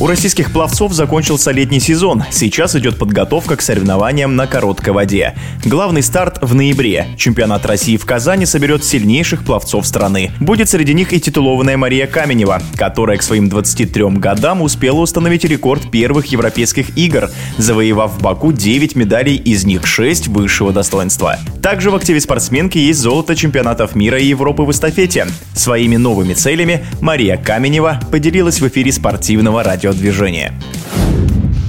У российских пловцов закончился летний сезон. Сейчас идет подготовка к соревнованиям на короткой воде. Главный старт в ноябре. Чемпионат России в Казани соберет сильнейших пловцов страны. Будет среди них и титулованная Мария Каменева, которая к своим 23 годам успела установить рекорд первых европейских игр, завоевав в Баку 9 медалей, из них 6 высшего достоинства. Также в активе спортсменки есть золото чемпионатов мира и Европы в эстафете. Своими новыми целями Мария Каменева поделилась в эфире спортивного радио радиодвижения.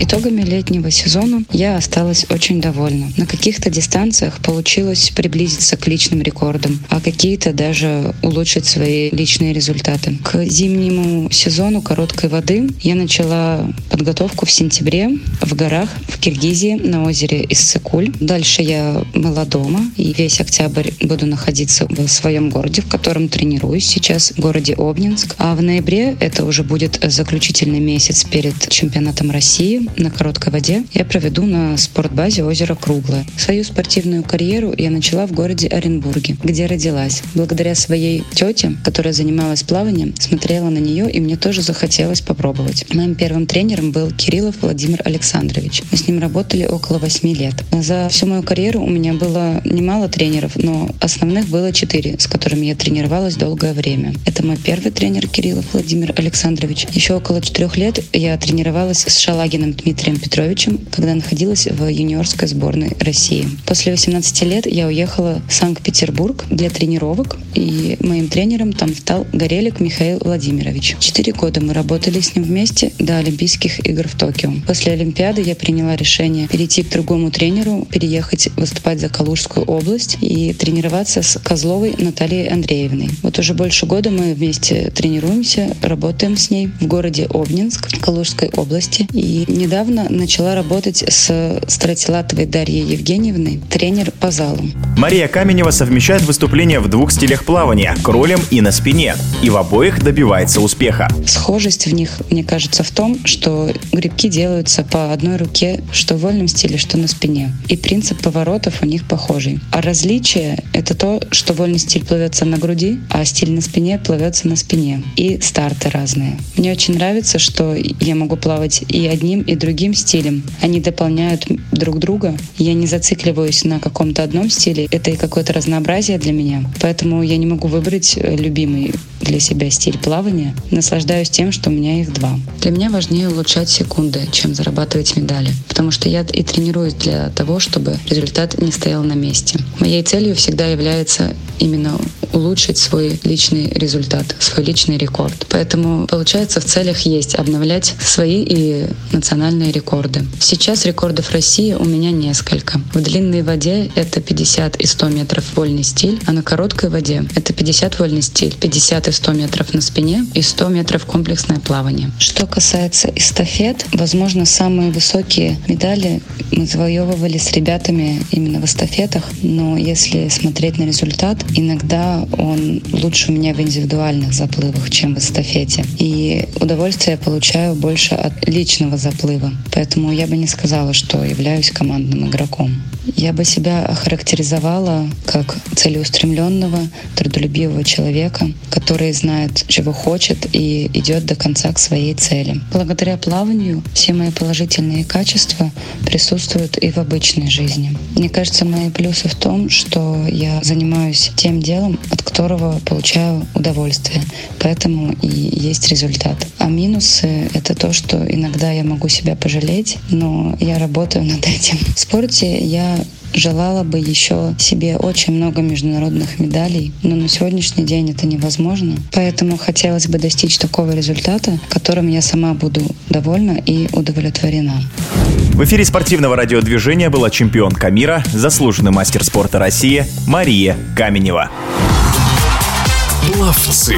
Итогами летнего сезона я осталась очень довольна. На каких-то дистанциях получилось приблизиться к личным рекордам, а какие-то даже улучшить свои личные результаты. К зимнему сезону короткой воды я начала подготовку в сентябре в горах в Киргизии на озере Иссыкуль. Дальше я была дома и весь октябрь буду находиться в своем городе, в котором тренируюсь сейчас, в городе Обнинск. А в ноябре это уже будет заключительный месяц перед чемпионатом России на короткой воде я проведу на спортбазе озеро Круглое. Свою спортивную карьеру я начала в городе Оренбурге, где родилась. Благодаря своей тете, которая занималась плаванием, смотрела на нее, и мне тоже захотелось попробовать. Моим первым тренером был Кириллов Владимир Александрович. Мы с ним работали около восьми лет. За всю мою карьеру у меня было немало тренеров, но основных было четыре, с которыми я тренировалась долгое время. Это мой первый тренер Кириллов Владимир Александрович. Еще около четырех лет я тренировалась с Шалагиным Дмитрием Петровичем, когда находилась в юниорской сборной России. После 18 лет я уехала в Санкт-Петербург для тренировок, и моим тренером там стал Горелик Михаил Владимирович. Четыре года мы работали с ним вместе до Олимпийских игр в Токио. После Олимпиады я приняла решение перейти к другому тренеру, переехать выступать за Калужскую область и тренироваться с Козловой Натальей Андреевной. Вот уже больше года мы вместе тренируемся, работаем с ней в городе Обнинск, Калужской области. И не недавно начала работать с Стратилатовой Дарьей Евгеньевной, тренер по залу. Мария Каменева совмещает выступления в двух стилях плавания – кролем и на спине. И в обоих добивается успеха. Схожесть в них, мне кажется, в том, что грибки делаются по одной руке, что в вольном стиле, что на спине. И принцип поворотов у них похожий. А различие — это то, что вольный стиль плывется на груди, а стиль на спине плывется на спине. И старты разные. Мне очень нравится, что я могу плавать и одним, и другим стилем. Они дополняют друг друга. Я не зацикливаюсь на каком-то одном стиле. Это и какое-то разнообразие для меня. Поэтому я не могу выбрать э, любимый для себя стиль плавания. Наслаждаюсь тем, что у меня их два. Для меня важнее улучшать секунды, чем зарабатывать медали. Потому что я и тренируюсь для того, чтобы результат не стоял на месте. Моей целью всегда является именно улучшить свой личный результат, свой личный рекорд. Поэтому, получается, в целях есть обновлять свои и национальные рекорды. Сейчас рекордов России у меня несколько. В длинной воде это 50 и 100 метров вольный стиль, а на короткой воде это 50 вольный стиль, 50 и 100 метров на спине и 100 метров комплексное плавание. Что касается эстафет, возможно, самые высокие медали мы завоевывали с ребятами именно в эстафетах, но если смотреть на результат, иногда он лучше у меня в индивидуальных заплывах, чем в эстафете. И удовольствие я получаю больше от личного заплыва. Поэтому я бы не сказала, что являюсь командным игроком. Я бы себя охарактеризовала как целеустремленного, трудолюбивого человека, который знает, чего хочет и идет до конца к своей цели. Благодаря плаванию все мои положительные качества присутствуют и в обычной жизни. Мне кажется, мои плюсы в том, что я занимаюсь тем делом, от которого получаю удовольствие. Поэтому и есть результат. А минусы — это то, что иногда я могу себя пожалеть, но я работаю над этим. В спорте я желала бы еще себе очень много международных медалей, но на сегодняшний день это невозможно. Поэтому хотелось бы достичь такого результата, которым я сама буду довольна и удовлетворена. В эфире спортивного радиодвижения была чемпионка мира, заслуженный мастер спорта России Мария Каменева. Пловцы.